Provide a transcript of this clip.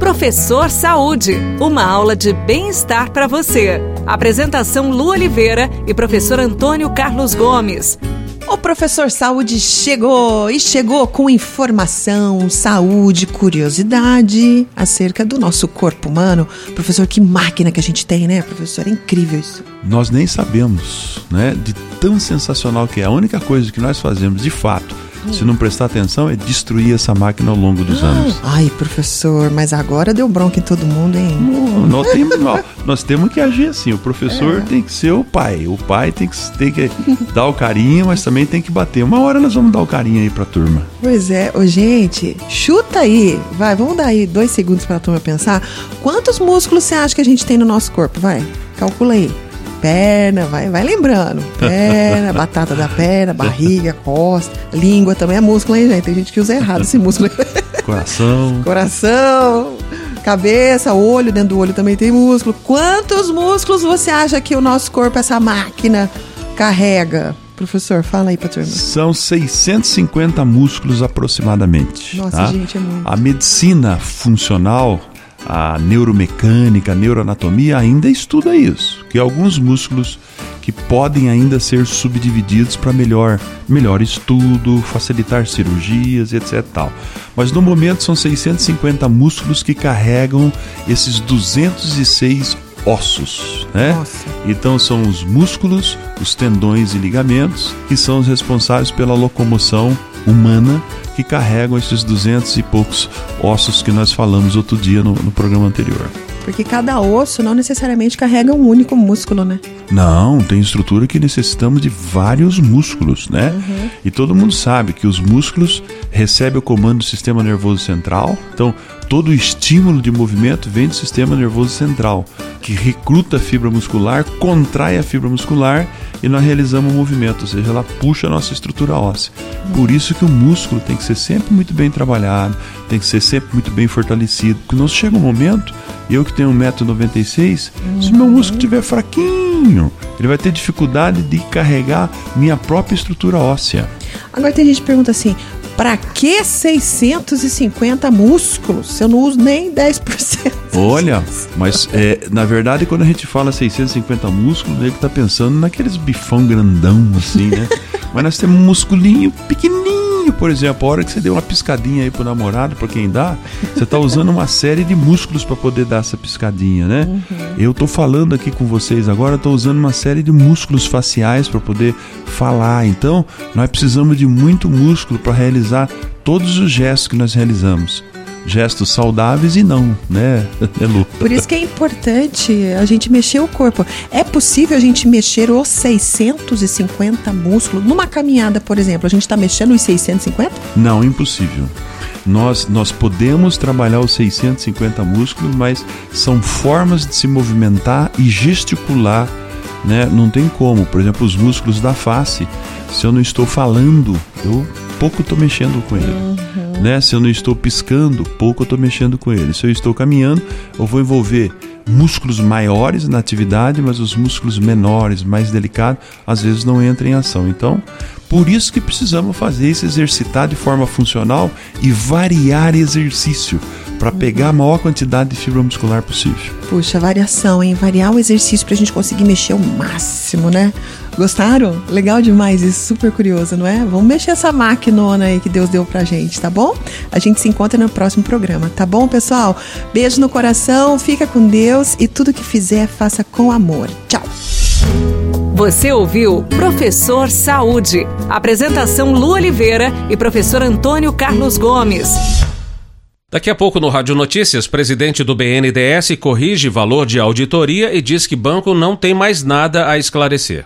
Professor Saúde, uma aula de bem-estar para você. Apresentação Lu Oliveira e professor Antônio Carlos Gomes. O professor Saúde chegou e chegou com informação, saúde, curiosidade acerca do nosso corpo humano. Professor, que máquina que a gente tem, né, professor? É incrível isso. Nós nem sabemos, né, de tão sensacional que é. A única coisa que nós fazemos, de fato, se não prestar atenção, é destruir essa máquina ao longo dos anos. Ai, professor, mas agora deu bronca em todo mundo, hein? Não, nós, temos, nós, nós temos que agir assim. O professor é. tem que ser o pai. O pai tem que, tem que dar o carinho, mas também tem que bater. Uma hora nós vamos dar o carinho aí pra turma. Pois é. Ô, gente, chuta aí. Vai, vamos dar aí dois segundos pra turma pensar. Quantos músculos você acha que a gente tem no nosso corpo? Vai, calcula aí perna, vai, vai lembrando. Perna, batata da perna, barriga, costa, língua também é músculo, hein, gente? Tem gente que usa errado esse músculo. Coração. Coração, cabeça, olho, dentro do olho também tem músculo. Quantos músculos você acha que o nosso corpo, essa máquina, carrega? Professor, fala aí pra turma. São 650 músculos aproximadamente. Nossa, tá? gente, é muito. A medicina funcional a neuromecânica, a neuroanatomia ainda estuda isso, que alguns músculos que podem ainda ser subdivididos para melhor, melhor estudo, facilitar cirurgias, etc. Tal. Mas no momento são 650 músculos que carregam esses 206 ossos, né? Nossa. Então são os músculos, os tendões e ligamentos que são os responsáveis pela locomoção humana que carregam esses duzentos e poucos ossos que nós falamos outro dia no, no programa anterior. Porque cada osso não necessariamente carrega um único músculo, né? Não, tem estrutura que necessitamos de vários músculos, né? Uhum. E todo mundo sabe que os músculos recebem o comando do sistema nervoso central. Então, todo o estímulo de movimento vem do sistema nervoso central, que recruta a fibra muscular, contrai a fibra muscular e nós realizamos o movimento, ou seja, ela puxa a nossa estrutura óssea. Por isso que o músculo tem que ser sempre muito bem trabalhado, tem que ser sempre muito bem fortalecido, porque não chega um momento, eu que tenho 1,96m, uhum. se meu músculo estiver fraquinho, ele vai ter dificuldade de carregar minha própria estrutura óssea. Agora tem gente que pergunta assim, para que 650 músculos se eu não uso nem 10%? Olha, mas é, na verdade quando a gente fala 650 músculos, ele está pensando naqueles bifão grandão assim, né? mas nós temos um musculinho pequenininho por exemplo, a hora que você deu uma piscadinha aí pro namorado, para quem dá, você tá usando uma série de músculos para poder dar essa piscadinha, né? Uhum. Eu tô falando aqui com vocês agora, tô usando uma série de músculos faciais para poder falar. Então, nós precisamos de muito músculo para realizar todos os gestos que nós realizamos gestos saudáveis e não, né, Elu? Por isso que é importante a gente mexer o corpo. É possível a gente mexer os 650 músculos? Numa caminhada, por exemplo, a gente está mexendo os 650? Não, impossível. Nós, nós podemos trabalhar os 650 músculos, mas são formas de se movimentar e gesticular, né? Não tem como. Por exemplo, os músculos da face, se eu não estou falando, eu pouco estou mexendo com ele. Uhum. Né? Se eu não estou piscando, pouco eu estou mexendo com ele. Se eu estou caminhando, eu vou envolver músculos maiores na atividade, mas os músculos menores, mais delicados, às vezes não entram em ação. Então, por isso que precisamos fazer esse exercitar de forma funcional e variar exercício para pegar a maior quantidade de fibra muscular possível. Puxa, variação, hein? Variar o exercício para a gente conseguir mexer o máximo, né? Gostaram? Legal demais isso, super curioso, não é? Vamos mexer essa máquina aí que Deus deu pra gente, tá bom? A gente se encontra no próximo programa, tá bom, pessoal? Beijo no coração, fica com Deus e tudo que fizer, faça com amor. Tchau! Você ouviu Professor Saúde. Apresentação Lu Oliveira e professor Antônio Carlos Gomes. Daqui a pouco no Rádio Notícias, presidente do BNDES corrige valor de auditoria e diz que banco não tem mais nada a esclarecer.